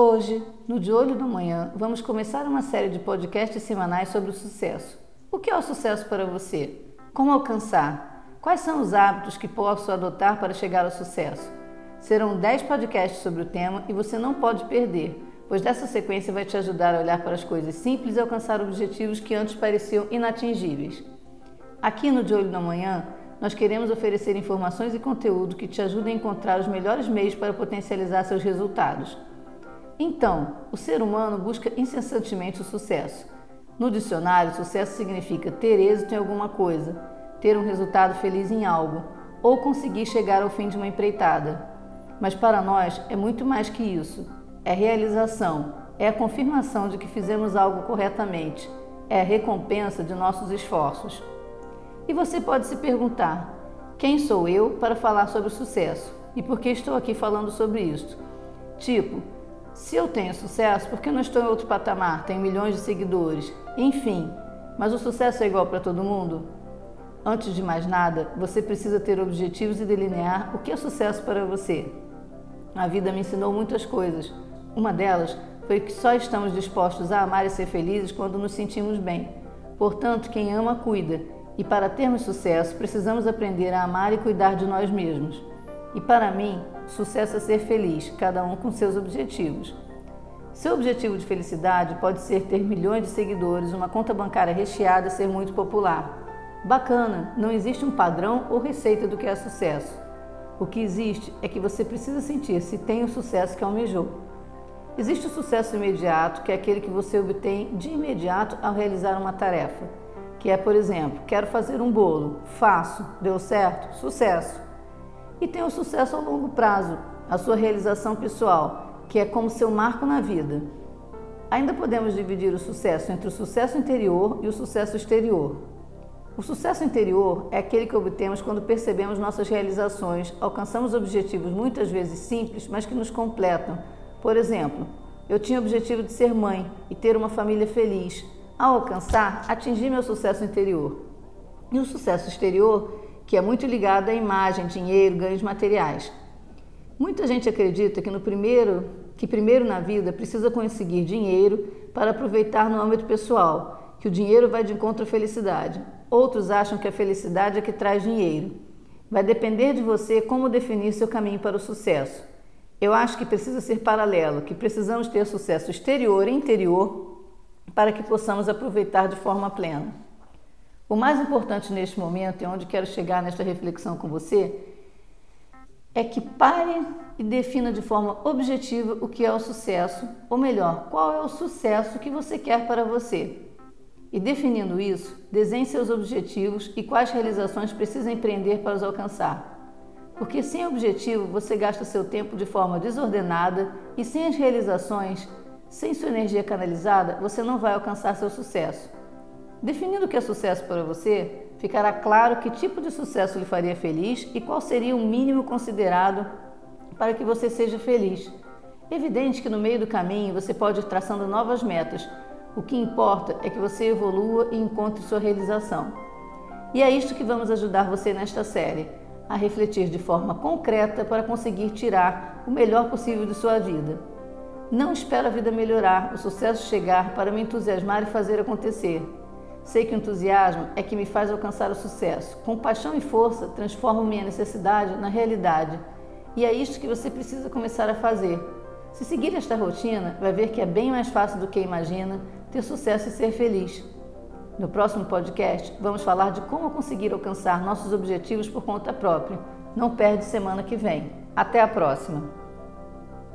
Hoje, no De Olho da Manhã, vamos começar uma série de podcasts semanais sobre o sucesso. O que é o sucesso para você? Como alcançar? Quais são os hábitos que posso adotar para chegar ao sucesso? Serão 10 podcasts sobre o tema e você não pode perder, pois dessa sequência vai te ajudar a olhar para as coisas simples e alcançar objetivos que antes pareciam inatingíveis. Aqui no De Olho da Manhã, nós queremos oferecer informações e conteúdo que te ajudem a encontrar os melhores meios para potencializar seus resultados. Então, o ser humano busca incessantemente o sucesso. No dicionário, sucesso significa ter êxito em alguma coisa, ter um resultado feliz em algo ou conseguir chegar ao fim de uma empreitada. Mas para nós é muito mais que isso. É realização, é a confirmação de que fizemos algo corretamente, é a recompensa de nossos esforços. E você pode se perguntar: quem sou eu para falar sobre o sucesso? E por que estou aqui falando sobre isso? Tipo, se eu tenho sucesso, por que não estou em outro patamar? Tenho milhões de seguidores. Enfim, mas o sucesso é igual para todo mundo? Antes de mais nada, você precisa ter objetivos e delinear o que é sucesso para você. A vida me ensinou muitas coisas. Uma delas foi que só estamos dispostos a amar e ser felizes quando nos sentimos bem. Portanto, quem ama, cuida. E para termos sucesso, precisamos aprender a amar e cuidar de nós mesmos. E para mim, sucesso é ser feliz, cada um com seus objetivos. Seu objetivo de felicidade pode ser ter milhões de seguidores, uma conta bancária recheada e ser muito popular. Bacana, não existe um padrão ou receita do que é sucesso. O que existe é que você precisa sentir se tem o sucesso que almejou. Existe o sucesso imediato, que é aquele que você obtém de imediato ao realizar uma tarefa, que é, por exemplo, quero fazer um bolo, faço, deu certo, sucesso e tem o sucesso a longo prazo, a sua realização pessoal, que é como seu marco na vida. Ainda podemos dividir o sucesso entre o sucesso interior e o sucesso exterior. O sucesso interior é aquele que obtemos quando percebemos nossas realizações, alcançamos objetivos muitas vezes simples, mas que nos completam. Por exemplo, eu tinha o objetivo de ser mãe e ter uma família feliz. Ao alcançar, atingi meu sucesso interior. E o sucesso exterior que é muito ligada à imagem, dinheiro, ganhos materiais. Muita gente acredita que no primeiro, que primeiro na vida precisa conseguir dinheiro para aproveitar no âmbito pessoal, que o dinheiro vai de encontro à felicidade. Outros acham que a felicidade é que traz dinheiro. Vai depender de você como definir seu caminho para o sucesso. Eu acho que precisa ser paralelo, que precisamos ter sucesso exterior e interior para que possamos aproveitar de forma plena. O mais importante neste momento, e onde quero chegar nesta reflexão com você, é que pare e defina de forma objetiva o que é o sucesso, ou melhor, qual é o sucesso que você quer para você. E definindo isso, desenhe seus objetivos e quais realizações precisa empreender para os alcançar. Porque sem objetivo você gasta seu tempo de forma desordenada e sem as realizações, sem sua energia canalizada, você não vai alcançar seu sucesso. Definindo o que é sucesso para você, ficará claro que tipo de sucesso lhe faria feliz e qual seria o mínimo considerado para que você seja feliz. Evidente que no meio do caminho você pode ir traçando novas metas. O que importa é que você evolua e encontre sua realização. E é isto que vamos ajudar você nesta série, a refletir de forma concreta para conseguir tirar o melhor possível de sua vida. Não espero a vida melhorar, o sucesso chegar para me entusiasmar e fazer acontecer. Sei que o entusiasmo é que me faz alcançar o sucesso. Com paixão e força, transformo minha necessidade na realidade. E é isto que você precisa começar a fazer. Se seguir esta rotina, vai ver que é bem mais fácil do que imagina ter sucesso e ser feliz. No próximo podcast, vamos falar de como conseguir alcançar nossos objetivos por conta própria. Não perde semana que vem. Até a próxima!